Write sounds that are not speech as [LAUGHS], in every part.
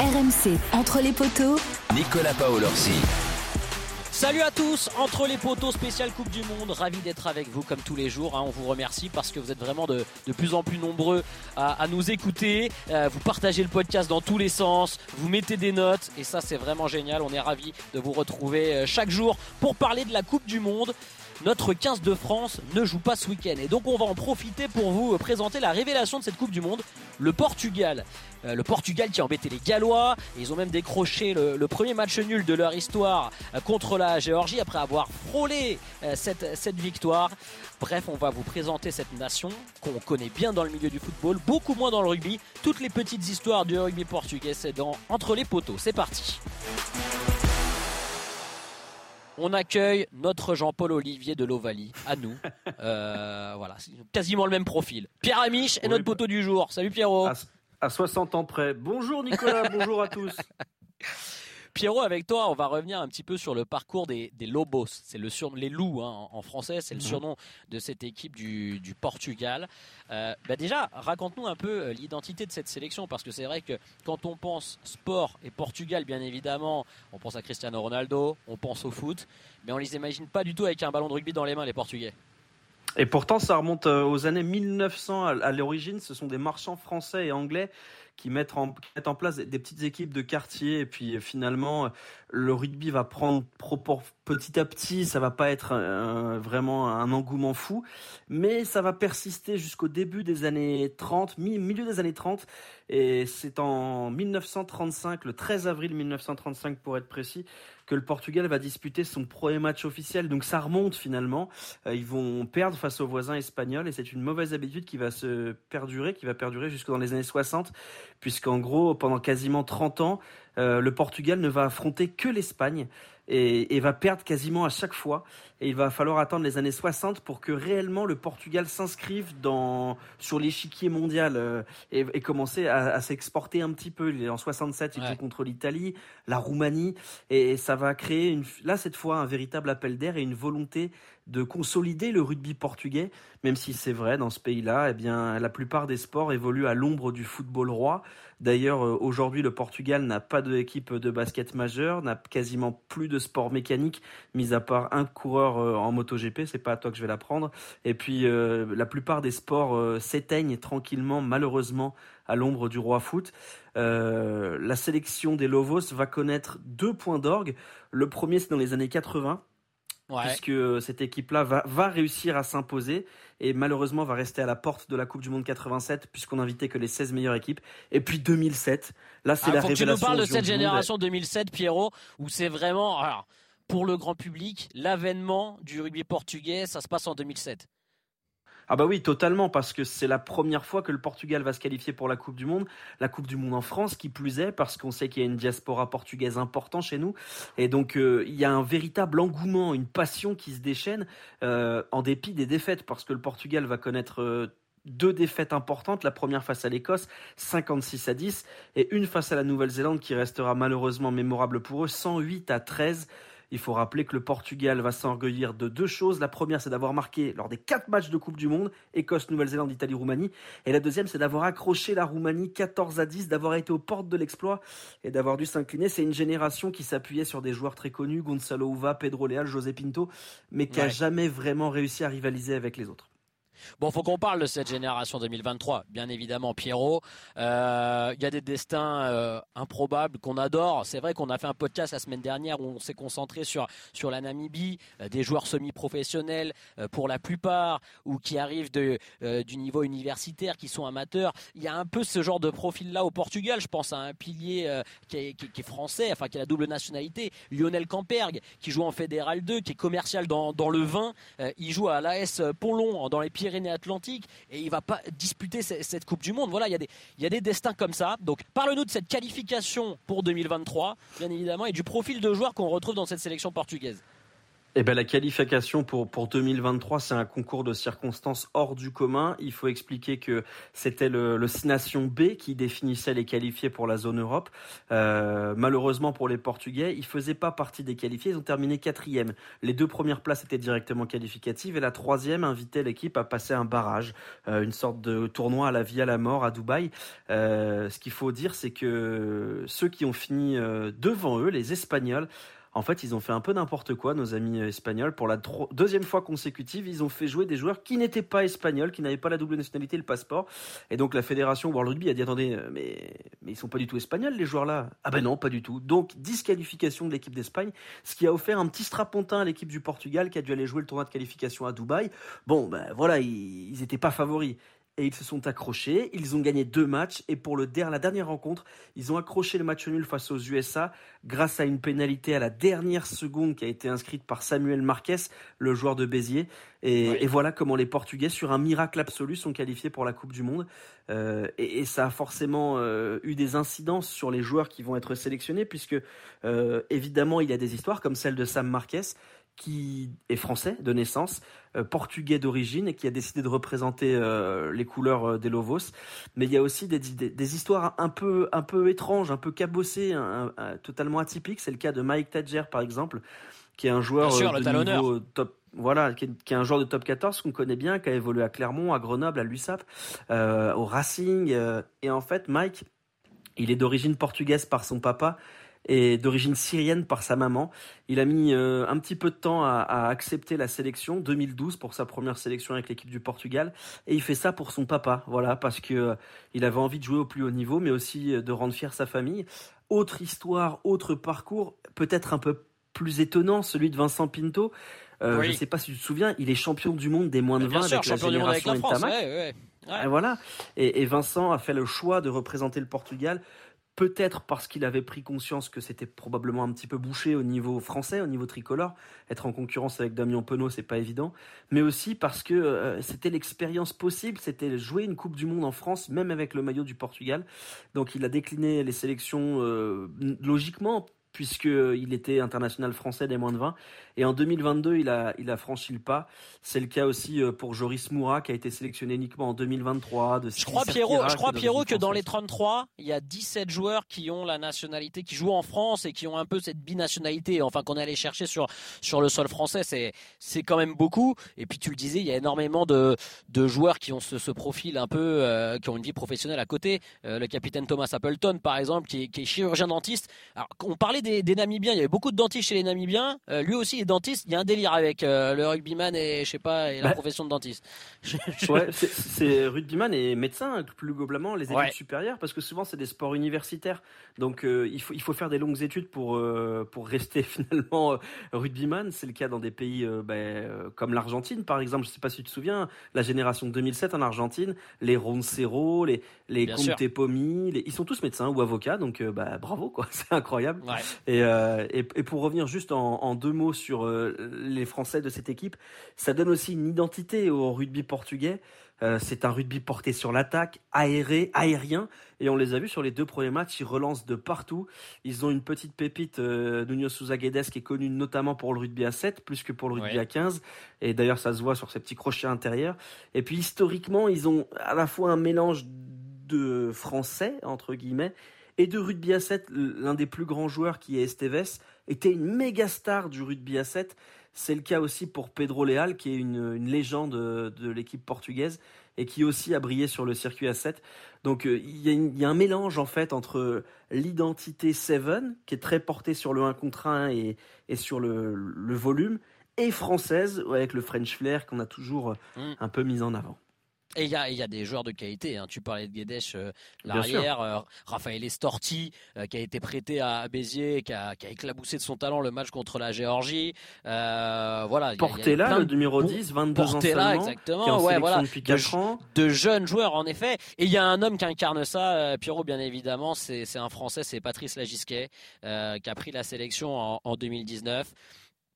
RMC, entre les poteaux, Nicolas Paolorsi. Salut à tous, entre les poteaux spécial Coupe du Monde, ravi d'être avec vous comme tous les jours. hein. on vous remercie parce que vous êtes vraiment de, de plus en plus nombreux à, à nous écouter. Euh, vous partagez le podcast dans tous les sens, vous mettez des notes et ça c'est vraiment génial. On est ravi de vous retrouver euh, chaque jour pour parler de la Coupe du Monde. Notre 15 de France ne joue pas ce week-end et donc on va en profiter pour vous présenter la révélation de cette Coupe du Monde, le Portugal. Euh, le Portugal qui a embêté les Gallois. Ils ont même décroché le, premier match nul de leur histoire euh, contre la Géorgie après avoir frôlé euh, cette, cette victoire. Bref, on va vous présenter cette nation qu'on connaît bien dans le milieu du football, beaucoup moins dans le rugby. Toutes les petites histoires du rugby portugais, c'est dans Entre les poteaux. C'est parti. On accueille notre Jean-Paul Olivier de l'Ovalie, à nous. [LAUGHS] Euh, voilà, c'est quasiment le même profil. Pierre Amiche est Oui, notre bah- poteau du jour. Salut Pierrot. à, à 60 ans près. Bonjour Nicolas, bonjour à tous. [LAUGHS] Pierrot, avec toi, on va revenir un petit peu sur le parcours des, des Lobos. C'est le surnom, les loups hein, en en français, c'est le Mhm. surnom de cette équipe du, du Portugal. Euh, bah déjà, raconte-nous un peu euh, l'identité de cette sélection, parce que c'est vrai que quand on pense sport et Portugal, bien évidemment, on pense à Cristiano Ronaldo, on pense au foot, mais on les imagine pas du tout avec un ballon de rugby dans les mains, les Portugais. Et pourtant, ça remonte euh, aux années 1900 à, à l'origine. Ce sont des marchands français et anglais qui mettent en, place des, petites équipes de quartier. Et puis finalement, le rugby va prendre petit à petit. Ça va pas être euh, vraiment un engouement fou, mais ça va persister jusqu'au début des années 30, mi- milieu des années 30. Et c'est en 1935, le 13 avril 1935 pour être précis, que le Portugal va disputer son premier match officiel. Donc ça remonte finalement. Euh, ils vont perdre face aux voisins espagnols et c'est une mauvaise habitude qui va se perdurer, qui va perdurer jusque dans les années 60, puisqu'en gros, pendant quasiment 30 ans, euh, le Portugal ne va affronter que l'Espagne et, et va perdre quasiment à chaque fois. Et il va falloir attendre les années 60 pour que réellement le Portugal s'inscrive dans sur l'échiquier mondial euh, et, et commencer à, à s'exporter un petit peu. Il est en 67, il Ouais. joue contre l'Italie, la Roumanie, et ça va créer une, là cette fois un véritable appel d'air et une volonté de consolider le rugby portugais, même si c'est vrai dans ce pays-là, eh bien la plupart des sports évoluent à l'ombre du football roi. D'ailleurs, euh, aujourd'hui, le Portugal n'a pas d'équipe de basket majeure, n'a quasiment plus de sport mécanique, mis à part un coureur euh, en MotoGP. C'est pas à toi que je vais l'apprendre. Et puis, euh, la plupart des sports s'éteignent tranquillement, malheureusement, à l'ombre du roi foot. La sélection des Lovos va connaître deux points d'orgue. Le premier, c'est dans les années 80 Ouais. puisque euh, cette équipe-là va, va réussir à s'imposer et malheureusement va rester à la porte de la Coupe du Monde 87 puisqu'on n'invitait que les 16 meilleures équipes. Et puis 2007, là c'est Ah, la faut que tu nous révélation. parles de cette génération 2007, Pierrot, où c'est vraiment, alors, pour le grand public, l'avènement du rugby portugais, ça se passe en 2007. Ah bah oui, totalement, parce que c'est la première fois que le Portugal va se qualifier pour la Coupe du Monde, la Coupe du Monde en France, qui plus est, parce qu'on sait qu'il y a une diaspora portugaise importante chez nous, et donc euh, il y a un véritable engouement, une passion qui se déchaîne, euh, en dépit des défaites, parce que le Portugal va connaître euh, deux défaites importantes, la première face à l'Écosse, 56 à 10, et une face à la Nouvelle-Zélande qui restera malheureusement mémorable pour eux, 108 à 13. Il faut rappeler que le Portugal va s'enorgueillir de deux choses. La première, c'est d'avoir marqué lors des quatre matchs de Coupe du Monde, Écosse, Nouvelle-Zélande, Italie, Roumanie. Et la deuxième, c'est d'avoir accroché la Roumanie 14 à 10, d'avoir été aux portes de l'exploit et d'avoir dû s'incliner. C'est une génération qui s'appuyait sur des joueurs très connus, Gonzalo Uva, Pedro Leal, José Pinto, mais qui a Ouais. jamais vraiment réussi à rivaliser avec les autres. Bon, faut qu'on parle de cette génération 2023, bien évidemment, Pierrot. Euh, Il y a des destins euh, improbables qu'on adore. C'est vrai qu'on a fait un podcast la semaine dernière où on s'est concentré sur sur la Namibie, euh, des joueurs semi-professionnels pour la plupart, ou qui arrivent de du niveau universitaire, qui sont amateurs. Il y a un peu ce genre de profil-là au Portugal. Je pense à un pilier qui, est, français, enfin qui a la double nationalité, Lionel Campergue, qui joue en Fédéral 2, qui est commercial dans dans le vin. Il joue à l'AS Ponlon dans les Pyrénées Pyrénées-Atlantiques et il va pas disputer cette Coupe du Monde. Voilà, il y, a des, il y a des destins comme ça. Donc parle-nous de cette qualification pour 2023, bien évidemment, et du profil de joueurs qu'on retrouve dans cette sélection portugaise. Eh ben, la qualification pour, pour 2023, c'est un concours de circonstances hors du commun. Il faut expliquer que c'était le, le B qui définissait les qualifiés pour la zone Europe. Euh, malheureusement pour les Portugais, ils faisaient pas partie des qualifiés. Ils ont terminé quatrième. Les deux premières places étaient directement qualificatives et la troisième invitait l'équipe à passer un barrage, euh, une sorte de tournoi à la vie à la mort à Dubaï. Euh, ce qu'il faut dire, c'est que ceux qui ont fini euh, devant eux, les Espagnols, en fait, ils ont fait un peu n'importe quoi, nos amis espagnols. Pour la deuxième fois consécutive, ils ont fait jouer des joueurs qui n'étaient pas espagnols, qui n'avaient pas la double nationalité, le passeport. Et donc la fédération World Rugby a dit attendez, euh, mais mais ils sont pas du tout espagnols les joueurs là. Ah ben non, pas du tout. Donc disqualification de l'équipe d'Espagne, ce qui a offert un petit strapontin à l'équipe du Portugal qui a dû aller jouer le tournoi de qualification à Dubaï. Bon ben voilà, ils n'étaient pas favoris et ils se sont accrochés. Ils ont gagné deux matchs et pour le la dernière rencontre, ils ont accroché le match nul face aux USA grâce à une pénalité à la dernière seconde qui a été inscrite par Samuel Marquez, le joueur de Béziers. Et, voilà comment les Portugais, sur un miracle absolu, sont qualifiés pour la Coupe du Monde. Euh, et, ça a forcément euh, eu des incidences sur les joueurs qui vont être sélectionnés, puisque euh, évidemment il y a des histoires comme celle de Sam Marquez qui est français de naissance, euh, portugais d'origine et qui a décidé de représenter euh, les couleurs euh, des Lovos. Mais il y a aussi des, des, histoires un peu, un peu étranges, un peu cabossées, totalement atypiques. C'est le cas de Mike Tadger, par exemple, qui est un joueur de niveau top. Voilà, qui est, un joueur de top 14 qu'on connaît bien, qui a évolué à Clermont, à Grenoble, à l'USAP, au Racing. et en fait, Mike, il est d'origine portugaise par son papa et d'origine syrienne par sa maman. Il a mis euh, un petit peu de temps à, accepter la sélection, 2012 pour sa première sélection avec l'équipe du Portugal, et il fait ça pour son papa, voilà, parce que euh, il avait envie de jouer au plus haut niveau, mais aussi euh, de rendre fier sa famille. Autre histoire, autre parcours, peut-être un peu plus étonnant, celui de Vincent Pinto. Je ne sais pas si tu te souviens, il est champion du monde des moins de 20 avec la génération Ntamak. Et voilà. et Vincent a fait le choix de représenter le Portugal Peut-être parce qu'il avait pris conscience que c'était probablement un petit peu bouché au niveau français, au niveau tricolore. Être en concurrence avec Damien Penaud, c'est pas évident. Mais aussi parce que euh, c'était l'expérience possible, c'était jouer une Coupe du Monde en France, même avec le maillot du Portugal. Donc il a décliné les sélections euh, logiquement puisqu'il était international français des moins de 20. Et en 2022, il a, il a franchi le pas. C'est le cas aussi euh, pour Joris Moura, qui a été sélectionné uniquement en 2023. De je crois, Pierrot, je crois, Pierrot, que dans les 33, il y a 17 joueurs qui ont la nationalité, qui jouent en France et qui ont un peu cette binationalité, enfin, qu'on est allé chercher sur, sur le sol français. C'est, c'est quand même beaucoup. Et puis, tu le disais, il y a énormément de, de joueurs qui ont ce, ce profil un peu, euh, qui ont une vie professionnelle à côté. Euh, le capitaine Thomas Appleton, par exemple, qui est, qui est chirurgien dentiste. Alors, on parlait des, des, Namibiens, il y avait beaucoup de dentistes chez les Namibiens. lui aussi est dentiste. Il y a un délire avec le rugbyman et je sais pas et la bah, profession de dentiste. ouais, c'est rugbyman et médecin plus globalement les études supérieures parce que souvent c'est des sports universitaires. Donc euh, il faut il faut faire des longues études pour euh, pour rester [LAUGHS] finalement euh, rugbyman. C'est le cas dans des pays ben, comme l'Argentine par exemple. Je sais pas si tu te souviens la génération 2007 en Argentine, les Roncero, les les Conte Pomi, ils sont tous médecins ou avocats. Donc bah, bravo quoi, [LAUGHS] c'est incroyable. Et, et, pour revenir juste en, en deux mots sur les Français de cette équipe, ça donne aussi une identité au rugby portugais. Euh, c'est un rugby porté sur l'attaque, aéré, aérien, et on les a vus sur les deux premiers matchs, ils relancent de partout. Ils ont une petite pépite, euh, Nuno Sousa Guedes, qui est connu notamment pour le rugby à 7, plus que pour le rugby à 15, et d'ailleurs ça se voit sur ces petits crochets intérieurs. Et puis historiquement, ils ont à la fois un mélange de français, entre guillemets, et de rugby à 7, l'un des plus grands joueurs qui est Esteves, était une méga star du rugby à 7. C'est le cas aussi pour Pedro Leal, qui est une, légende de, l'équipe portugaise et qui aussi a brillé sur le circuit à 7. Donc euh, il y, a un mélange en fait entre l'identité Seven, qui est très portée sur le 1 contre 1 et, sur le, volume, et française, avec le French flair qu'on a toujours mm. un peu mis en avant. Et il y a, y a, des joueurs de qualité. Hein. Tu parlais de Guedes, euh, l'arrière, euh, Raphaël Estorti, euh, qui a été prêté à Béziers, qui a, qui a, éclaboussé de son talent le match contre la Géorgie. voilà. Portez-là, le numéro 10, 22 ans seulement, exactement. Qui est en ouais, voilà. depuis 4 de, ans. De jeunes joueurs, en effet. Et il y a un homme qui incarne ça, Pierrot, bien évidemment. C'est un Français, c'est Patrice Lagisquet, qui a pris la sélection en, en 2019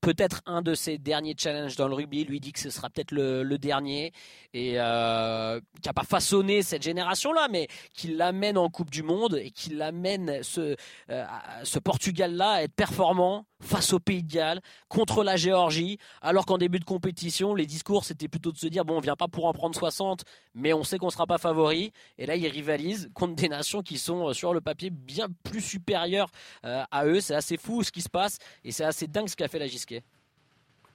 peut-être un de ses derniers challenges dans le rugby. Lui dit que ce sera peut-être le, dernier et euh, qui n'a pas façonné cette génération-là, mais qui l'amène en Coupe du Monde et qui l'amène ce, euh, ce Portugal-là à être performant face au Pays de Galles, contre la Géorgie, alors qu'en début de compétition, les discours c'était plutôt de se dire bon, on vient pas pour en prendre 60, mais on sait qu'on sera pas favori. Et là, ils rivalisent contre des nations qui sont euh, sur le papier bien plus supérieures à eux. C'est assez fou ce qui se passe et c'est assez dingue ce qu'a fait la Gisquet.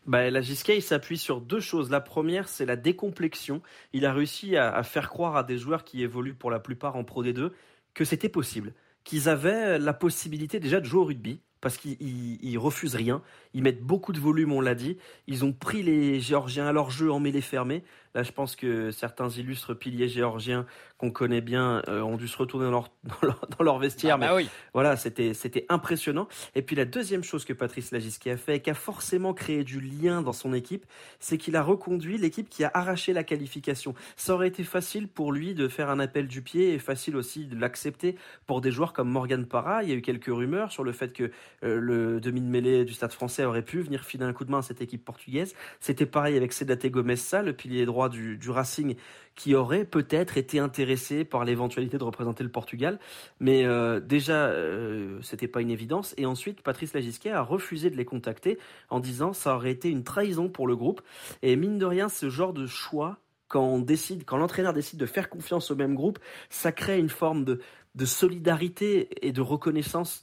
Bah, la Gisquet, il s'appuie sur deux choses. La première, c'est la décomplexion. Il a réussi à, faire croire à des joueurs qui évoluent pour la plupart en Pro D2 que c'était possible, qu'ils avaient la possibilité déjà de jouer au rugby, parce qu'ils refusent rien. Ils mettent beaucoup de volume, on l'a dit. Ils ont pris les Géorgiens à leur jeu en mêlée fermée. Là, je pense que certains illustres piliers géorgiens qu'on connaît bien euh, ont dû se retourner dans leur, [LAUGHS] dans leur, vestiaire. Ah bah mais voilà, c'était, c'était impressionnant. Et puis la deuxième chose que Patrice Lagisquet a fait et qui a forcément créé du lien dans son équipe, c'est qu'il a reconduit l'équipe qui a arraché la qualification. Ça aurait été facile pour lui de faire un appel du pied et facile aussi de l'accepter pour des joueurs comme Morgan Parra. Il y a eu quelques rumeurs sur le fait que euh, le demi de mêlée du Stade français aurait pu venir filer un coup de main à cette équipe portugaise. C'était pareil avec Sedate Gomez le pilier droit du, Racing, qui aurait peut-être été intéressé par l'éventualité de représenter le Portugal. Mais euh, déjà, euh, c'était pas une évidence. Et ensuite, Patrice Lagisquet a refusé de les contacter en disant ça aurait été une trahison pour le groupe. Et mine de rien, ce genre de choix quand on décide, quand l'entraîneur décide de faire confiance au même groupe, ça crée une forme de, de solidarité et de reconnaissance